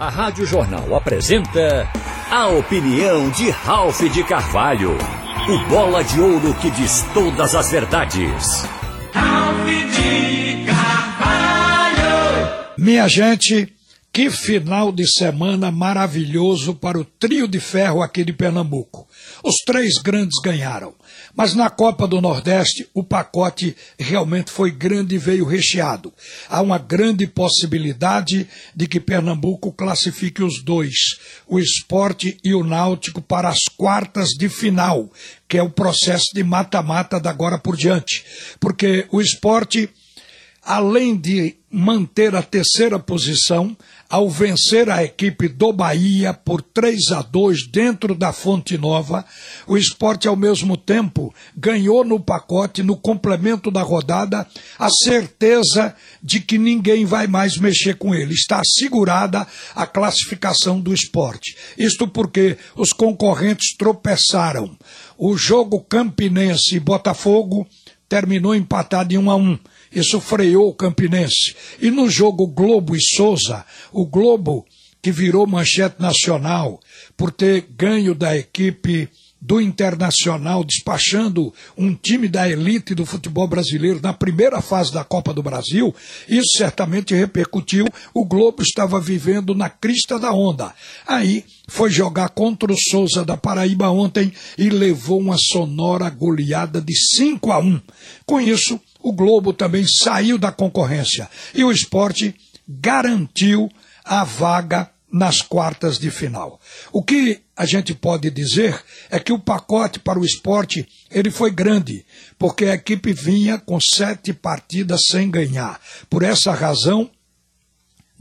A Rádio Jornal apresenta a opinião de Ralph de Carvalho. O bola de ouro que diz todas as verdades. Ralph de Carvalho. Minha gente, que final de semana maravilhoso para o trio de ferro aqui de Pernambuco. Os três grandes ganharam. Mas na Copa do Nordeste, o pacote realmente foi grande e veio recheado. Há uma grande possibilidade de que Pernambuco classifique os dois, o esporte e o náutico, para as quartas de final, que é o processo de mata-mata da agora por diante. Porque o esporte além de manter a terceira posição, ao vencer a equipe do Bahia por 3 a 2 dentro da Fonte Nova, o esporte ao mesmo tempo ganhou no pacote, no complemento da rodada, a certeza de que ninguém vai mais mexer com ele. Está assegurada a classificação do esporte. Isto porque os concorrentes tropeçaram. O jogo Campinense e Botafogo terminou empatado em 1 a 1. Isso freou o Campinense. E no jogo Globo e Souza, o Globo, que virou manchete nacional por ter ganho da equipe do Internacional, despachando um time da elite do futebol brasileiro na primeira fase da Copa do Brasil, isso certamente repercutiu. O Globo estava vivendo na crista da onda. Aí foi jogar contra o Souza da Paraíba ontem e levou uma sonora goleada de 5 a 1. Com isso, o Globo também saiu da concorrência e o esporte garantiu a vaga nas quartas de final. O que a gente pode dizer é que o pacote para o esporte ele foi grande, porque a equipe vinha com sete partidas sem ganhar. Por essa razão,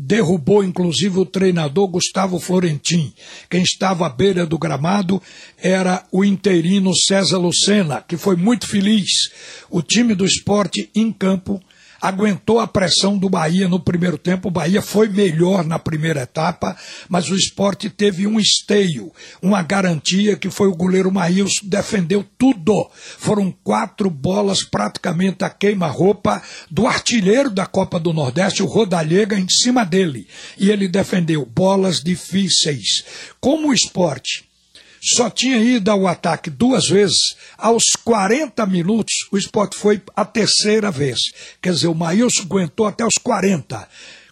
derrubou inclusive o treinador Gustavo Florentin. Quem estava à beira do gramado era o interino César Lucena, que foi muito feliz. O time do esporte em campo aguentou a pressão do Bahia no primeiro tempo. O Bahia foi melhor na primeira etapa, mas o esporte teve um esteio, uma garantia que foi o goleiro Maílson, defendeu tudo. Foram quatro bolas praticamente a queima-roupa do artilheiro da Copa do Nordeste, o Rodallega, em cima dele. E ele defendeu bolas difíceis. Como o esporte só tinha ido ao ataque duas vezes. Aos 40 minutos, o esporte foi a terceira vez. Quer dizer, o Maílson aguentou até os 40.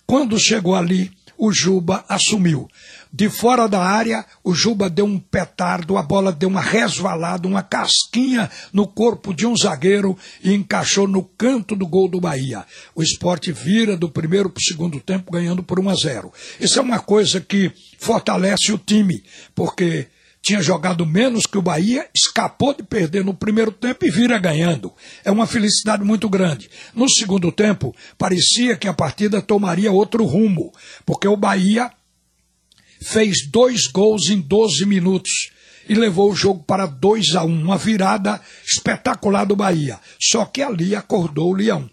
Quando chegou ali, o Juba assumiu. De fora da área, o Juba deu um petardo, a bola deu uma resvalada, uma casquinha no corpo de um zagueiro e encaixou no canto do gol do Bahia. O esporte vira do primeiro para o segundo tempo, ganhando por 1 a 0. Isso é uma coisa que fortalece o time, porque tinha jogado menos que o Bahia, escapou de perder no primeiro tempo e vira ganhando. É uma felicidade muito grande. No segundo tempo, parecia que a partida tomaria outro rumo, porque o Bahia fez dois gols em 12 minutos e levou o jogo para 2 a 1, um, uma virada espetacular do Bahia. Só que ali acordou o Leão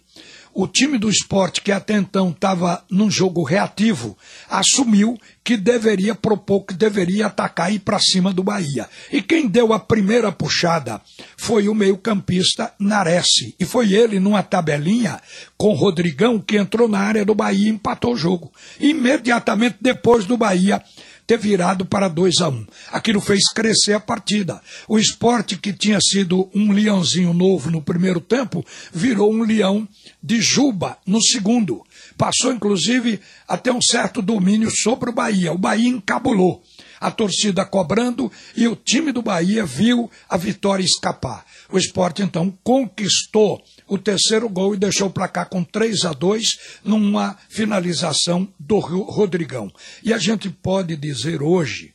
o time do esporte, que até então estava num jogo reativo, assumiu que deveria propor, que deveria atacar e ir para cima do Bahia. E quem deu a primeira puxada foi o meio-campista Nares. E foi ele, numa tabelinha, com Rodrigão, que entrou na área do Bahia e empatou o jogo. Imediatamente depois do Bahia ter virado para 2 a 1 um. Aquilo fez crescer a partida. O esporte, que tinha sido um leãozinho novo no primeiro tempo, virou um leão de juba no segundo. Passou, inclusive, até um certo domínio sobre o Bahia. O Bahia encabulou a torcida cobrando e o time do Bahia viu a vitória escapar. O esporte então conquistou o terceiro gol e deixou para cá com 3 a 2 numa finalização do Rodrigão. E a gente pode dizer hoje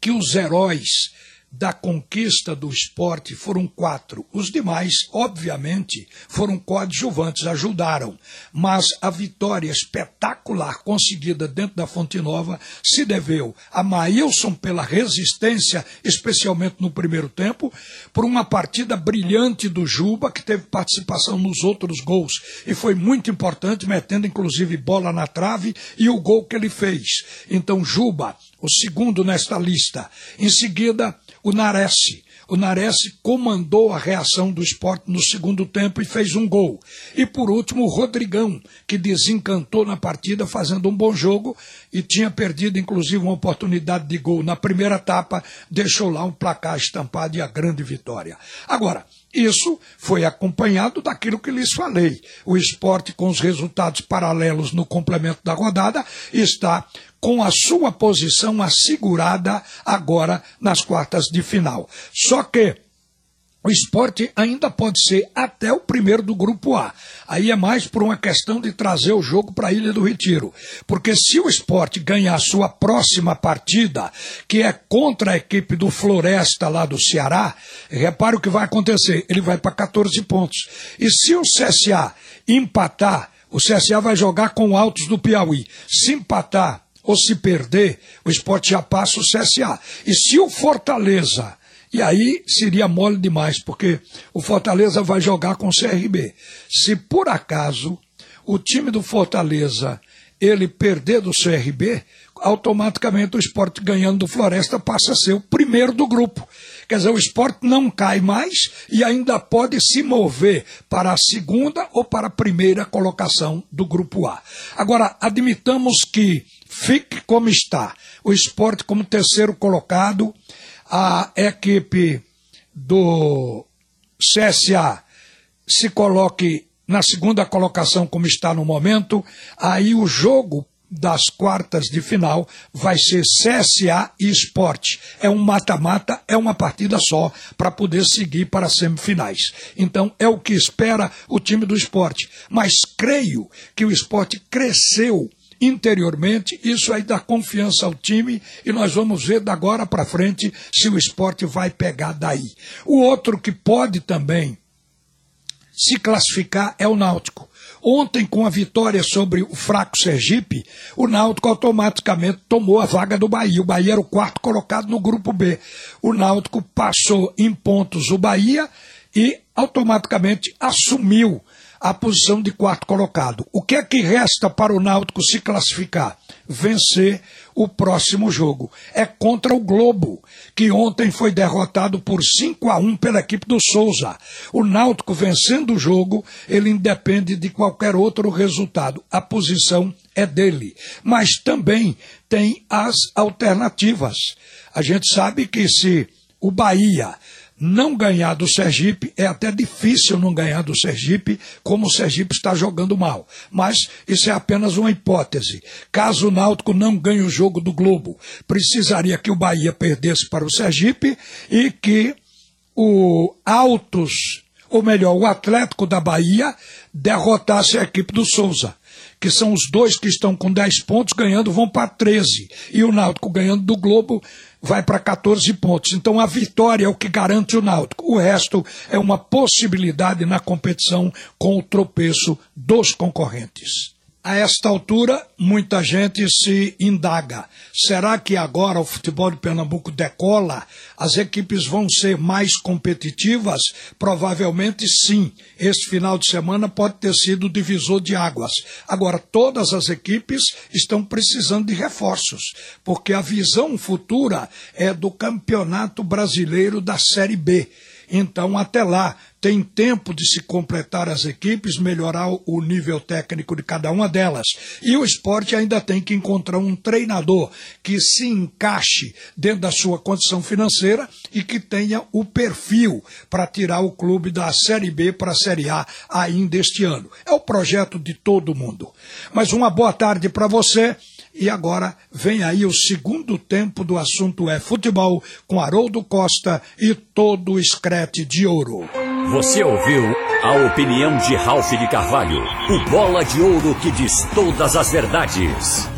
que os heróis da conquista do esporte foram quatro. Os demais, obviamente, foram coadjuvantes, ajudaram. Mas a vitória espetacular conseguida dentro da Fonte Nova se deveu a Maílson pela resistência, especialmente no primeiro tempo, por uma partida brilhante do Juba, que teve participação nos outros gols e foi muito importante, metendo inclusive bola na trave e o gol que ele fez. Então, Juba, o segundo nesta lista. Em seguida, o Nares. O Nares comandou a reação do esporte no segundo tempo e fez um gol. E por último, o Rodrigão, que desencantou na partida fazendo um bom jogo e tinha perdido inclusive uma oportunidade de gol na primeira etapa, deixou lá um placar estampado e a grande vitória. Agora, isso foi acompanhado daquilo que lhes falei. O esporte, com os resultados paralelos no complemento da rodada, está com a sua posição assegurada agora nas quartas de final. Só que o esporte ainda pode ser até o primeiro do grupo A. Aí é mais por uma questão de trazer o jogo para a Ilha do Retiro. Porque se o esporte ganhar a sua próxima partida, que é contra a equipe do Floresta lá do Ceará, repare o que vai acontecer. Ele vai para 14 pontos. E se o CSA empatar, o CSA vai jogar com o Altos do Piauí. Se empatar ou se perder, o esporte já passa o CSA. E se o Fortaleza e aí seria mole demais, porque o Fortaleza vai jogar com o CRB. Se por acaso o time do Fortaleza ele perder do CRB, automaticamente o esporte ganhando do Floresta passa a ser o primeiro do grupo. Quer dizer, o esporte não cai mais e ainda pode se mover para a segunda ou para a primeira colocação do grupo A. Agora, admitamos que fique como está. O esporte como terceiro colocado, a equipe do CSA se coloque na segunda colocação como está no momento, aí o jogo das quartas de final vai ser CSA e Esporte. É um mata-mata, é uma partida só para poder seguir para as semifinais. Então é o que espera o time do esporte. Mas creio que o esporte cresceu interiormente, isso aí dá confiança ao time e nós vamos ver da agora para frente se o esporte vai pegar daí. O outro que pode também se classificar é o Náutico. Ontem, com a vitória sobre o fraco Sergipe, o Náutico automaticamente tomou a vaga do Bahia. O Bahia era o quarto colocado no grupo B. O Náutico passou em pontos o Bahia e automaticamente assumiu a posição de quarto colocado. O que é que resta para o Náutico se classificar? Vencer o próximo jogo. É contra o Globo, que ontem foi derrotado por 5 a 1 pela equipe do Souza. O Náutico vencendo o jogo, ele independe de qualquer outro resultado. A posição é dele. Mas também tem as alternativas. A gente sabe que se o Bahia não ganhar do Sergipe, é até difícil não ganhar do Sergipe, como o Sergipe está jogando mal. Mas isso é apenas uma hipótese. Caso o Náutico não ganhe o jogo do Globo, precisaria que o Bahia perdesse para o Sergipe e que o Altos, ou melhor, o Atlético da Bahia, derrotasse a equipe do Souza que são os dois que estão com 10 pontos ganhando, vão para 13. E o Náutico ganhando do Globo vai para 14 pontos. Então a vitória é o que garante o Náutico. O resto é uma possibilidade na competição com o tropeço dos concorrentes. A esta altura, muita gente se indaga: será que agora o futebol de Pernambuco decola? As equipes vão ser mais competitivas? Provavelmente sim. Este final de semana pode ter sido o divisor de águas. Agora, todas as equipes estão precisando de reforços, porque a visão futura é do Campeonato Brasileiro da Série B. Então, até lá, tem tempo de se completar as equipes, melhorar o nível técnico de cada uma delas. E o esporte ainda tem que encontrar um treinador que se encaixe dentro da sua condição financeira e que tenha o perfil para tirar o clube da Série B para a Série A ainda este ano. É o projeto de todo mundo. Mas uma boa tarde para você. E agora vem aí o segundo tempo do assunto é futebol com Haroldo Costa e todo o escrete de ouro. Você ouviu a opinião de Ralph de Carvalho, o bola de ouro que diz todas as verdades.